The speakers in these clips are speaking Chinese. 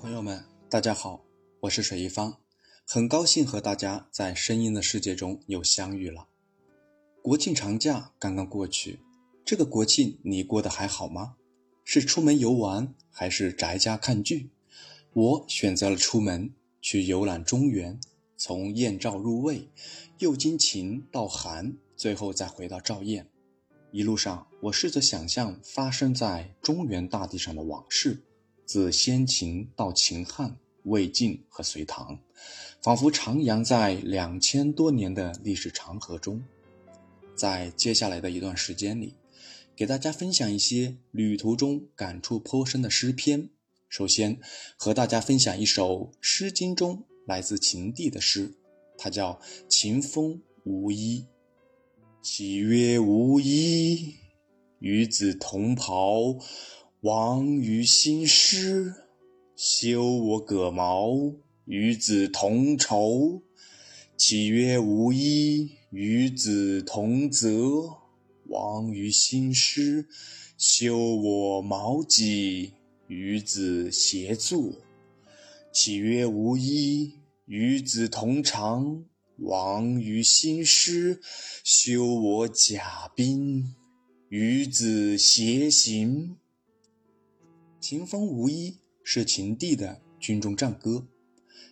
朋友们，大家好，我是水一方，很高兴和大家在声音的世界中又相遇了。国庆长假刚刚过去，这个国庆你过得还好吗？是出门游玩，还是宅家看剧？我选择了出门去游览中原，从燕赵入魏，又经秦到韩，最后再回到赵燕。一路上，我试着想象发生在中原大地上的往事。自先秦到秦汉、魏晋和隋唐，仿佛徜徉在两千多年的历史长河中。在接下来的一段时间里，给大家分享一些旅途中感触颇深的诗篇。首先，和大家分享一首《诗经》中来自秦地的诗，它叫《秦风无衣》。其曰：“无衣，与子同袍。”王于新师，修我葛毛，与子同仇。岂曰无衣，与子同泽。王于新师，修我毛戟，与子偕作。岂曰无衣，与子同裳。王于新师，修我甲兵，与子偕行。秦风无衣是秦地的军中战歌。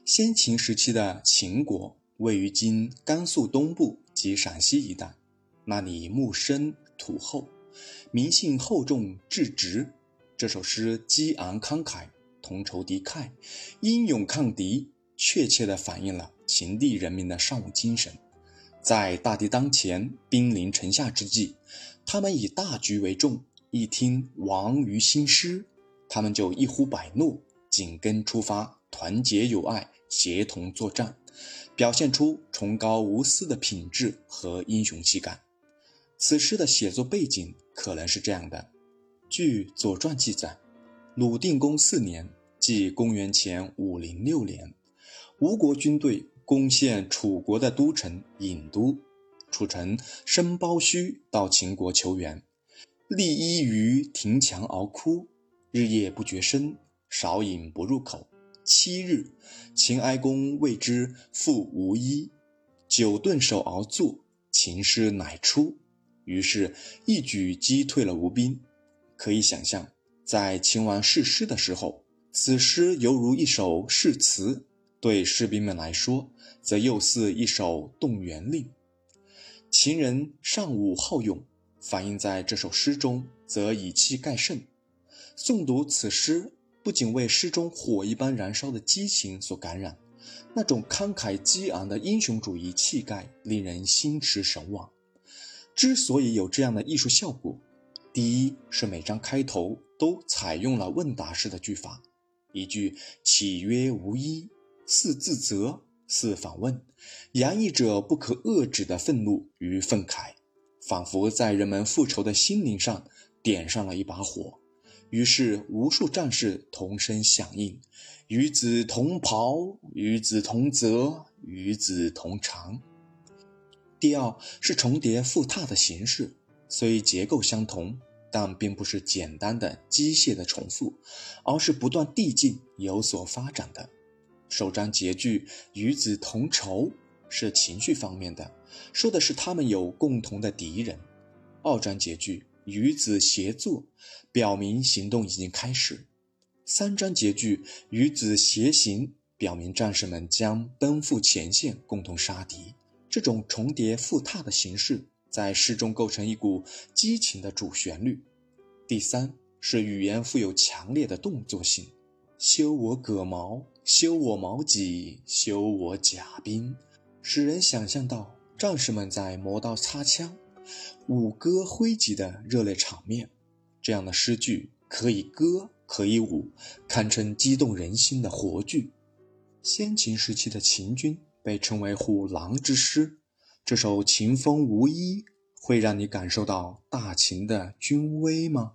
先秦时期的秦国位于今甘肃东部及陕西一带，那里木深土厚，民信厚重质直。这首诗激昂慷慨，同仇敌忾，英勇抗敌，确切地反映了秦地人民的尚武精神。在大敌当前、兵临城下之际，他们以大局为重。一听王于新师。他们就一呼百诺，紧跟出发，团结友爱，协同作战，表现出崇高无私的品质和英雄气概。此诗的写作背景可能是这样的：据《左传》记载，鲁定公四年，即公元前五零六年，吴国军队攻陷楚国的都城郢都，楚臣申包胥到秦国求援，立衣于庭墙而哭。日夜不觉声，少饮不入口。七日，秦哀公谓之父无衣，久顿首而坐，秦师乃出。于是，一举击退了吴兵。可以想象，在秦王誓师的时候，此诗犹如一首誓词；对士兵们来说，则又似一首动员令。秦人尚武好勇，反映在这首诗中，则以气盖胜。诵读此诗，不仅为诗中火一般燃烧的激情所感染，那种慷慨激昂的英雄主义气概令人心驰神往。之所以有这样的艺术效果，第一是每章开头都采用了问答式的句法，一句“岂曰无衣”，似自责，似反问，洋溢着不可遏制的愤怒与愤慨，仿佛在人们复仇的心灵上点上了一把火。于是，无数战士同声响应：“与子同袍，与子同泽，与子同裳。”第二是重叠复沓的形式，虽结构相同，但并不是简单的机械的重复，而是不断递进、有所发展的。首章结句“与子同仇”是情绪方面的，说的是他们有共同的敌人。二章结句。与子协作，表明行动已经开始。三章结句“与子偕行”，表明战士们将奔赴前线，共同杀敌。这种重叠复沓的形式，在诗中构成一股激情的主旋律。第三是语言富有强烈的动作性，修我戈矛，修我矛戟，修我甲兵，使人想象到战士们在磨刀擦枪。舞歌挥击的热烈场面，这样的诗句可以歌可以舞，堪称激动人心的活剧。先秦时期的秦军被称为虎狼之师，这首《秦风无衣》会让你感受到大秦的军威吗？